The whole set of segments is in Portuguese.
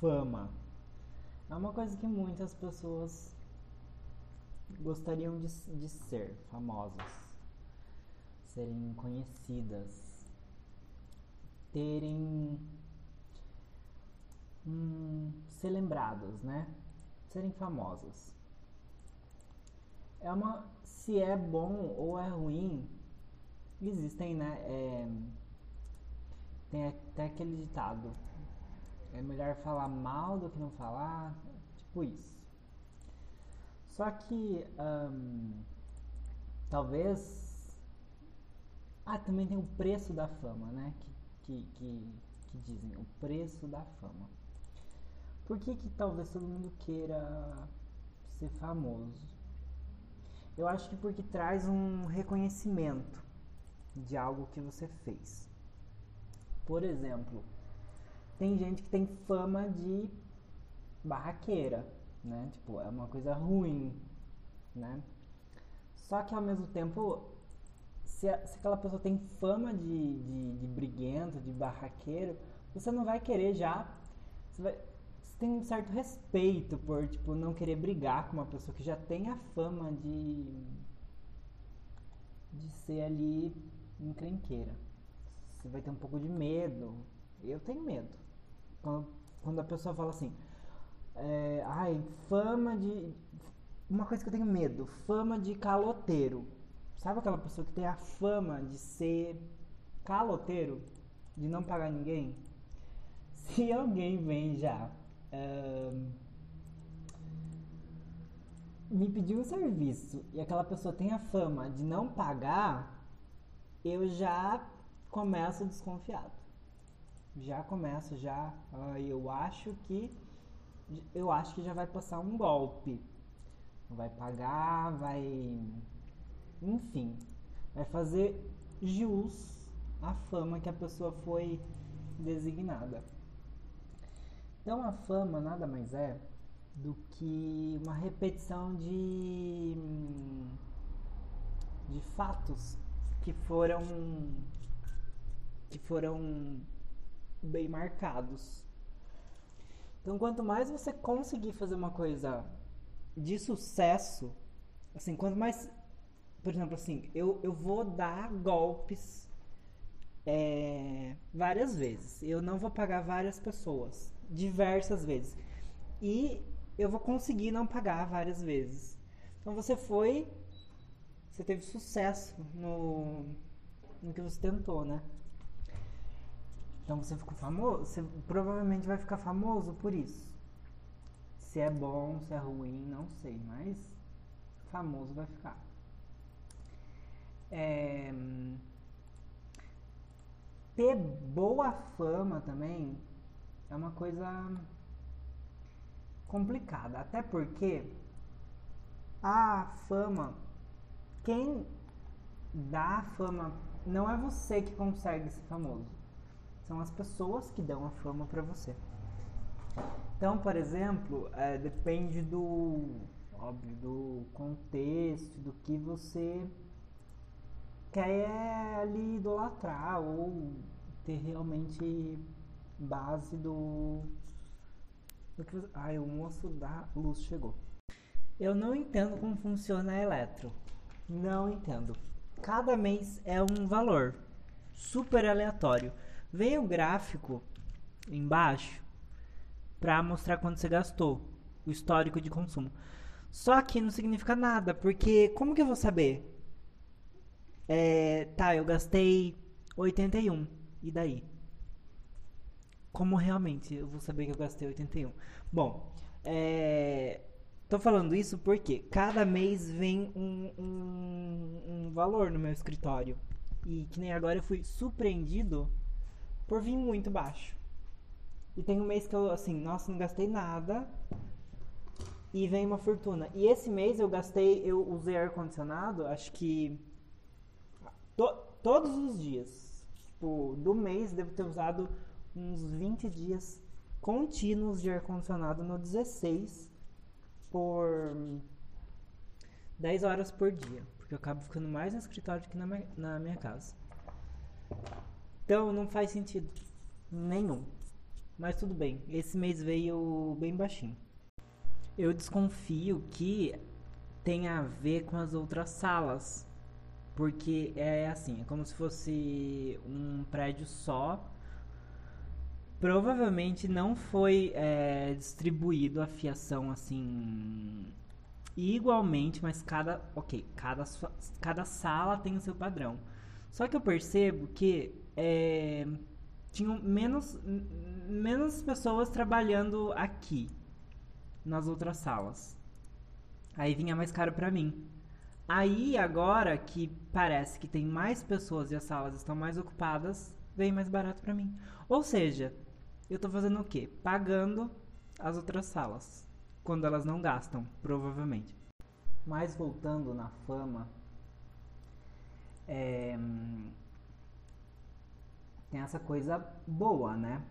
fama. É uma coisa que muitas pessoas gostariam de, de ser famosas, serem conhecidas, terem. Hum, ser lembradas, né? Serem famosas. É uma. Se é bom ou é ruim, existem, né? É, tem até aquele ditado. É melhor falar mal do que não falar. Tipo isso. Só que talvez. Ah, também tem o preço da fama, né? Que, que, que, que, dizem, o preço da fama. Por que, que talvez todo mundo queira ser famoso? Eu acho que porque traz um reconhecimento de algo que você fez. Por exemplo, tem gente que tem fama de barraqueira, né? Tipo, é uma coisa ruim, né? Só que ao mesmo tempo, se, a, se aquela pessoa tem fama de, de, de, briguento, de barraqueiro, você não vai querer já. Você, vai, você tem um certo respeito por, tipo, não querer brigar com uma pessoa que já tem a fama de. de ser ali encrenqueira. Você vai ter um pouco de medo. Eu tenho medo. Quando, quando a pessoa fala assim, é, ai, fama de. Uma coisa que eu tenho medo, fama de caloteiro. Sabe aquela pessoa que tem a fama de ser caloteiro? De não pagar ninguém? Se alguém vem já me pedir um serviço e aquela pessoa tem a fama de não pagar, eu já começo desconfiado. Já começo, já. Uh, eu acho que eu acho que já vai passar um golpe. Vai pagar, vai. Enfim, vai fazer jus à fama que a pessoa foi designada. Então a fama nada mais é do que uma repetição de, de fatos que foram que foram bem marcados então, quanto mais você conseguir fazer uma coisa de sucesso, assim, quanto mais. Por exemplo, assim, eu, eu vou dar golpes é, várias vezes. Eu não vou pagar várias pessoas, diversas vezes. E eu vou conseguir não pagar várias vezes. Então você foi. Você teve sucesso no, no que você tentou, né? Então você ficou famoso, você provavelmente vai ficar famoso por isso. Se é bom, se é ruim, não sei, mas famoso vai ficar. É, ter boa fama também é uma coisa complicada, até porque a fama, quem dá a fama não é você que consegue ser famoso são as pessoas que dão a fama para você. Então, por exemplo, é, depende do óbvio do contexto, do que você quer ali idolatrar ou ter realmente base do, do que você, ai, o moço da luz chegou. Eu não entendo como funciona a Eletro. Não entendo. Cada mês é um valor super aleatório. Vem o gráfico embaixo para mostrar quanto você gastou, o histórico de consumo. Só que não significa nada, porque como que eu vou saber? É, tá, eu gastei 81. E daí? Como realmente eu vou saber que eu gastei 81? Bom, é, tô falando isso porque cada mês vem um, um, um valor no meu escritório. E que nem agora eu fui surpreendido por vir muito baixo. E tem um mês que eu, assim, nossa, não gastei nada. E vem uma fortuna. E esse mês eu gastei, eu usei ar-condicionado, acho que. To, todos os dias. Tipo, do mês devo ter usado uns 20 dias contínuos de ar-condicionado no 16 por 10 horas por dia. Porque eu acabo ficando mais no escritório do que na, na minha casa. Então não faz sentido nenhum. Mas tudo bem, esse mês veio bem baixinho. Eu desconfio que tem a ver com as outras salas. Porque é assim, é como se fosse um prédio só. Provavelmente não foi é, distribuído a fiação assim igualmente, mas cada, ok, cada, cada sala tem o seu padrão. Só que eu percebo que é, tinham menos, menos pessoas trabalhando aqui nas outras salas. Aí vinha mais caro para mim. Aí agora que parece que tem mais pessoas e as salas estão mais ocupadas, vem mais barato para mim. Ou seja, eu tô fazendo o quê? Pagando as outras salas quando elas não gastam, provavelmente. Mas voltando na fama, é, tem essa coisa boa, né?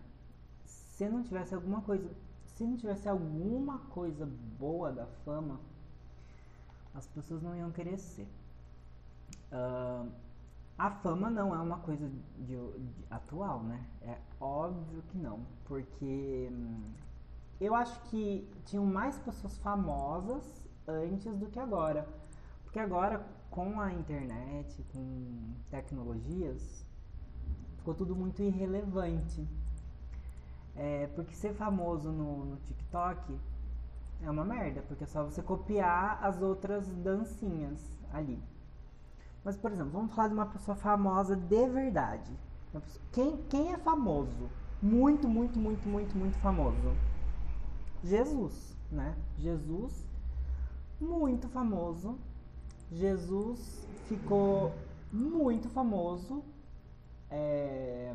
Se não tivesse alguma coisa, se não tivesse alguma coisa boa da fama, as pessoas não iam querer ser. Uh, a fama não é uma coisa de, de, atual, né? É óbvio que não, porque hum, eu acho que tinham mais pessoas famosas antes do que agora. Porque agora, com a internet, com tecnologias, ficou tudo muito irrelevante. É, porque ser famoso no, no TikTok é uma merda, porque é só você copiar as outras dancinhas ali. Mas, por exemplo, vamos falar de uma pessoa famosa de verdade. Quem, quem é famoso? Muito, muito, muito, muito, muito famoso. Jesus, né? Jesus, muito famoso. Jesus ficou muito famoso é,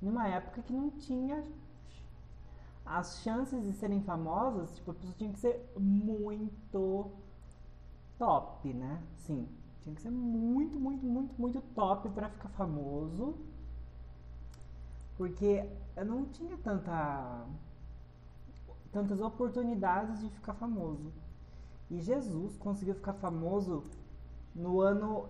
numa época que não tinha as chances de serem famosas, tipo, a pessoa tinha que ser muito top, né? Sim, tinha que ser muito, muito, muito, muito top para ficar famoso. Porque eu não tinha tanta tantas oportunidades de ficar famoso. E Jesus conseguiu ficar famoso no ano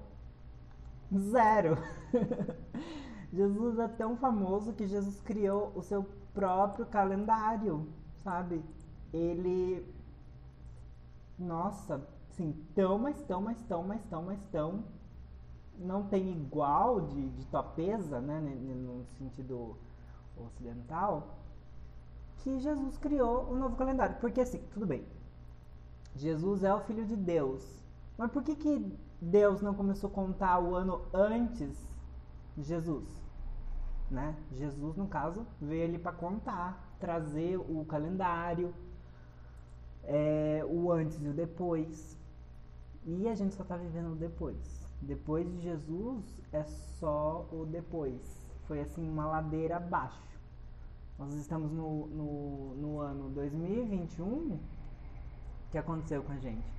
zero. Jesus é tão famoso que Jesus criou o seu próprio calendário, sabe? Ele. Nossa, sim, tão, mas tão, mas tão, mas tão, mas tão. Não tem igual de, de topeza, né? No sentido ocidental, que Jesus criou um novo calendário. Porque assim, tudo bem. Jesus é o Filho de Deus. Mas por que, que Deus não começou a contar o ano antes de Jesus? Né? Jesus, no caso, veio ali para contar, trazer o calendário, é, o antes e o depois. E a gente só está vivendo o depois. Depois de Jesus é só o depois. Foi assim uma ladeira abaixo. Nós estamos no, no, no ano 2021. O que aconteceu com a gente?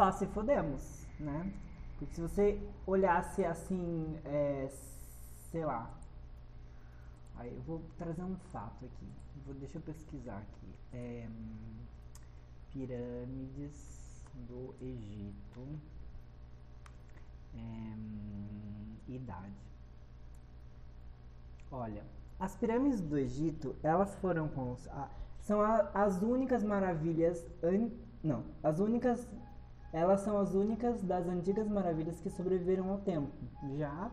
Só se fodemos, né? Porque se você olhasse assim, é, sei lá. Aí eu vou trazer um fato aqui. Vou, deixa eu pesquisar aqui. É, pirâmides do Egito. É, idade. Olha, as pirâmides do Egito, elas foram com são a, as únicas maravilhas an, não, as únicas elas são as únicas das antigas maravilhas que sobreviveram ao tempo. Já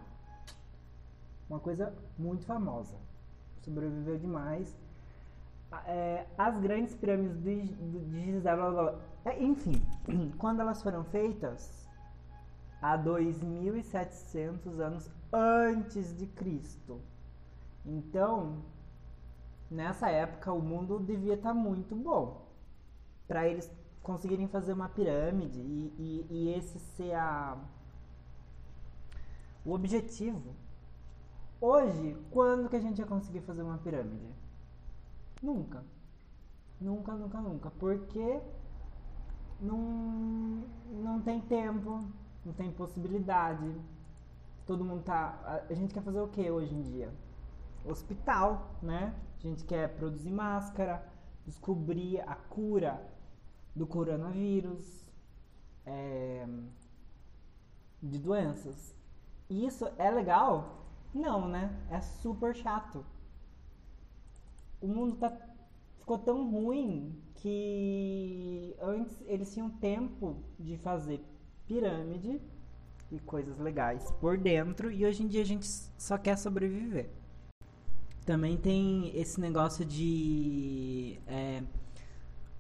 uma coisa muito famosa. Sobreviveu demais. É, as grandes pirâmides de, de Gizé, blá, blá, blá. É, enfim, quando elas foram feitas, há 2.700 anos antes de Cristo. Então, nessa época, o mundo devia estar tá muito bom para eles conseguirem fazer uma pirâmide e, e, e esse ser a, o objetivo Hoje, quando que a gente ia conseguir fazer uma pirâmide? Nunca. Nunca, nunca, nunca. Porque não, não tem tempo, não tem possibilidade. Todo mundo tá. A, gente quer fazer o que hoje em dia? Hospital, né? A gente quer produzir máscara, descobrir a cura do coronavírus, é, de doenças. E isso é legal não, né? É super chato. o mundo tá, ficou tão ruim que antes eles tinham tempo de fazer pirâmide e coisas legais por dentro e hoje em dia a gente só quer sobreviver. Também tem esse negócio de. É,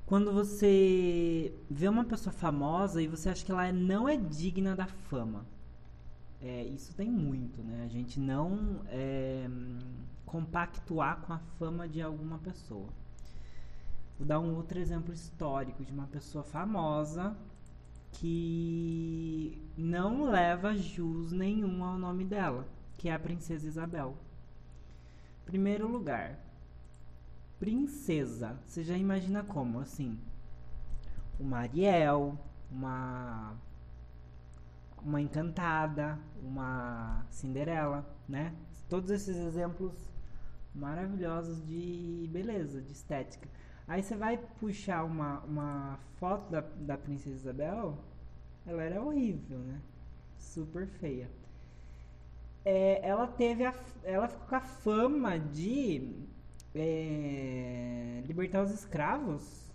quando você vê uma pessoa famosa e você acha que ela não é digna da fama. É, isso tem muito, né? A gente não é, compactuar com a fama de alguma pessoa. Vou dar um outro exemplo histórico de uma pessoa famosa que não leva jus nenhum ao nome dela, que é a Princesa Isabel. Primeiro lugar, princesa. Você já imagina como? Assim, uma Ariel, uma uma encantada, uma Cinderela, né? Todos esses exemplos maravilhosos de beleza, de estética. Aí você vai puxar uma, uma foto da, da Princesa Isabel, ela era horrível, né? Super feia. É, ela teve a, ela ficou com a fama de é, libertar os escravos.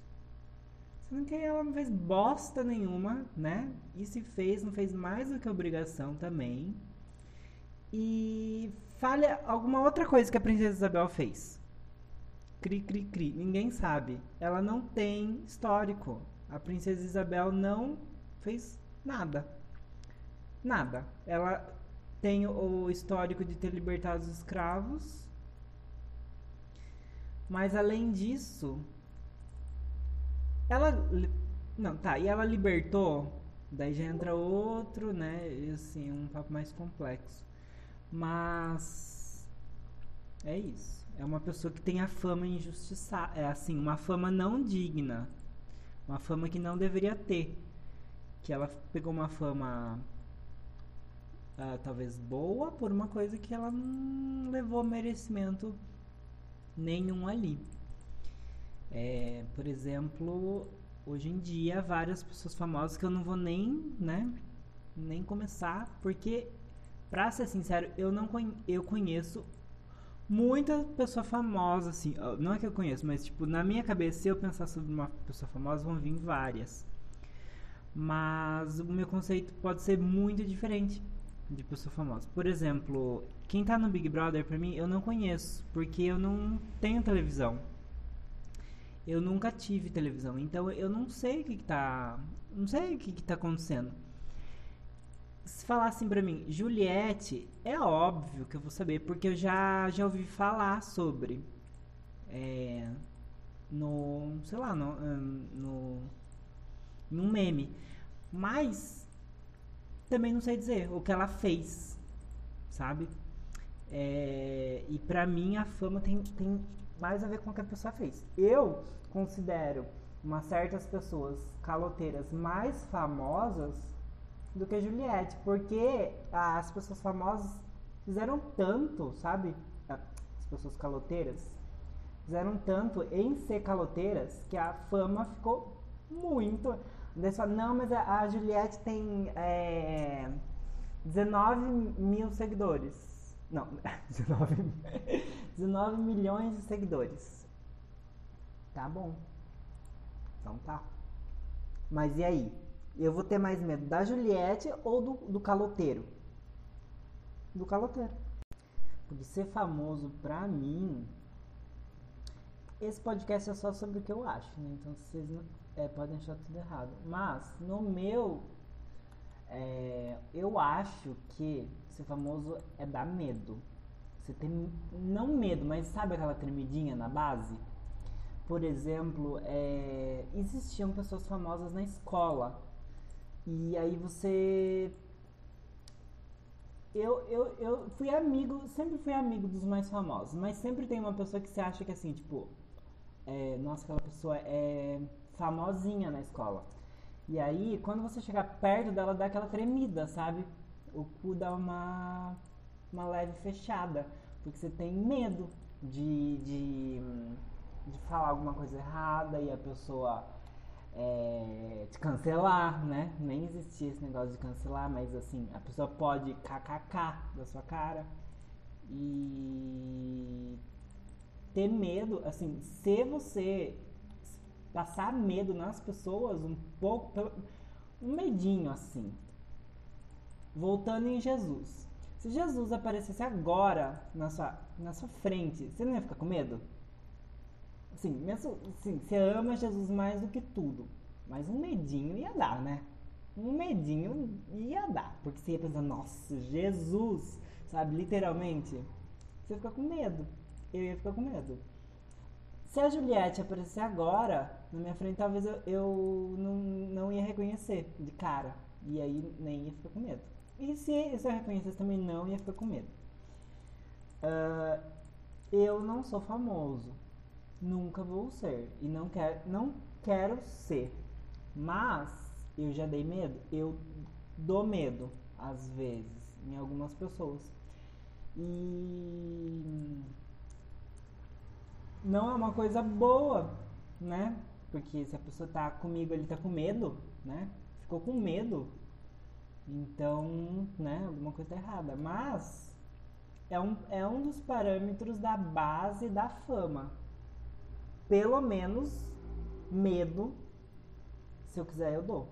Sendo que ela não fez bosta nenhuma, né? E se fez, não fez mais do que obrigação também. E falha alguma outra coisa que a Princesa Isabel fez. Cri, cri, cri. Ninguém sabe. Ela não tem histórico. A Princesa Isabel não fez nada. Nada. Ela tem o histórico de ter libertado os escravos mas além disso, ela. Não, tá, e ela libertou. Daí já entra outro, né? Assim, um papo mais complexo. Mas. É isso. É uma pessoa que tem a fama injustiçada. É assim, uma fama não digna. Uma fama que não deveria ter. Que ela pegou uma fama. Uh, talvez boa por uma coisa que ela não levou merecimento nenhum ali. É, por exemplo, hoje em dia, várias pessoas famosas que eu não vou nem, né, nem começar, porque, pra ser sincero, eu não conhe eu conheço muita pessoa famosa, assim, não é que eu conheço, mas, tipo, na minha cabeça, se eu pensar sobre uma pessoa famosa, vão vir várias. Mas o meu conceito pode ser muito diferente de pessoa famosa. Por exemplo, quem tá no Big Brother pra mim eu não conheço, porque eu não tenho televisão. Eu nunca tive televisão, então eu não sei o que, que tá. Não sei o que, que tá acontecendo. Se falassem pra mim, Juliette, é óbvio que eu vou saber, porque eu já, já ouvi falar sobre. É, no. sei lá, no, no. num meme. Mas também não sei dizer o que ela fez, sabe? É, e para mim a fama tem, tem mais a ver com o que a pessoa fez. Eu considero umas certas pessoas caloteiras mais famosas do que a Juliette, porque as pessoas famosas fizeram tanto, sabe? As pessoas caloteiras fizeram tanto em ser caloteiras que a fama ficou muito. Fala, não, mas a, a Juliette tem é, 19 mil seguidores. Não, 19, 19 milhões de seguidores. Tá bom. Então tá. Mas e aí? Eu vou ter mais medo da Juliette ou do, do caloteiro? Do caloteiro. Porque ser famoso pra mim. Esse podcast é só sobre o que eu acho, né? Então vocês é, podem achar tudo errado. Mas, no meu, é, eu acho que ser famoso é dar medo. Você tem, não medo, mas sabe aquela tremidinha na base? Por exemplo, é, existiam pessoas famosas na escola. E aí você eu, eu, eu fui amigo, sempre fui amigo dos mais famosos, mas sempre tem uma pessoa que você acha que assim, tipo, é, nossa, aquela pessoa é famosinha na escola. E aí, quando você chegar perto dela, dá aquela tremida, sabe? O cu dá uma, uma leve fechada, porque você tem medo de, de, de falar alguma coisa errada e a pessoa é, te cancelar, né? Nem existia esse negócio de cancelar, mas assim, a pessoa pode kkk da sua cara e ter medo, assim, se você passar medo nas pessoas, um pouco, um medinho assim. Voltando em Jesus. Se Jesus aparecesse agora na sua, na sua frente, você não ia ficar com medo? Assim, mesmo, assim, você ama Jesus mais do que tudo. Mas um medinho ia dar, né? Um medinho ia dar. Porque você ia pensar, nossa, Jesus, sabe? Literalmente. Você fica com medo. Eu ia ficar com medo. Se a Juliette aparecer agora na minha frente, talvez eu, eu não, não ia reconhecer de cara. E aí nem ia ficar com medo. E se, se eu reconhecesse também não ia ficar com medo. Uh, eu não sou famoso. Nunca vou ser. E não quero, não quero ser. Mas eu já dei medo. Eu dou medo, às vezes, em algumas pessoas. E não é uma coisa boa, né? Porque se a pessoa tá comigo, ele tá com medo, né? Ficou com medo. Então, né, alguma coisa tá errada. Mas é um, é um dos parâmetros da base da fama. Pelo menos medo, se eu quiser, eu dou.